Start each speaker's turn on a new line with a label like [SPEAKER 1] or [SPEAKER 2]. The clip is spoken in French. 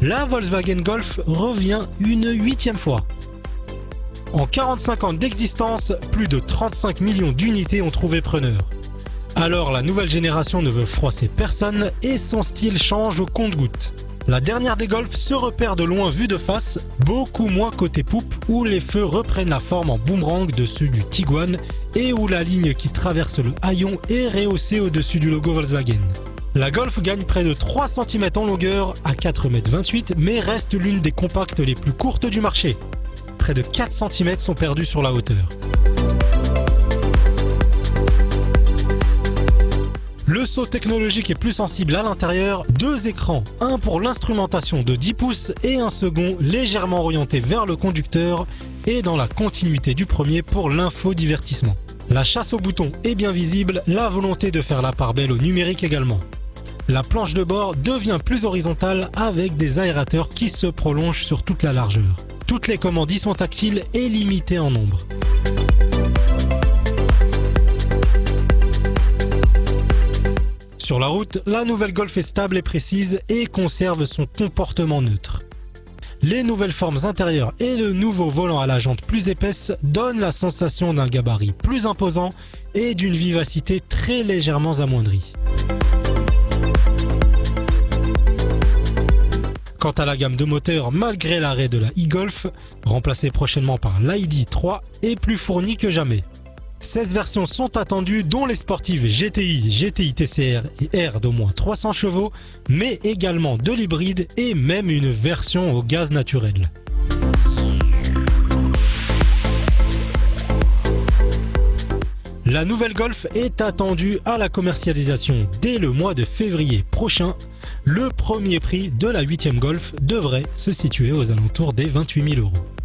[SPEAKER 1] la Volkswagen Golf revient une huitième fois. En 45 ans d'existence, plus de 35 millions d'unités ont trouvé preneur. Alors la nouvelle génération ne veut froisser personne et son style change au compte-goutte. La dernière des Golf se repère de loin vue de face, beaucoup moins côté poupe où les feux reprennent la forme en boomerang dessus du Tiguan et où la ligne qui traverse le haillon est rehaussée au-dessus du logo Volkswagen. La Golf gagne près de 3 cm en longueur à 4,28 m mais reste l'une des compactes les plus courtes du marché. Près de 4 cm sont perdus sur la hauteur. Le saut technologique est plus sensible à l'intérieur, deux écrans, un pour l'instrumentation de 10 pouces et un second légèrement orienté vers le conducteur et dans la continuité du premier pour l'infodivertissement. La chasse au bouton est bien visible, la volonté de faire la part belle au numérique également. La planche de bord devient plus horizontale avec des aérateurs qui se prolongent sur toute la largeur. Toutes les commandes y sont tactiles et limitées en nombre. Sur la route, la nouvelle Golf est stable et précise et conserve son comportement neutre. Les nouvelles formes intérieures et le nouveau volant à la jante plus épaisse donnent la sensation d'un gabarit plus imposant et d'une vivacité très légèrement amoindrie. Quant à la gamme de moteurs, malgré l'arrêt de la e-Golf, remplacée prochainement par l'ID3, est plus fournie que jamais. 16 versions sont attendues, dont les sportives GTI, GTI TCR et R d'au moins 300 chevaux, mais également de l'hybride et même une version au gaz naturel. La nouvelle Golf est attendue à la commercialisation dès le mois de février prochain. Le premier prix de la 8 Golf devrait se situer aux alentours des 28 000 euros.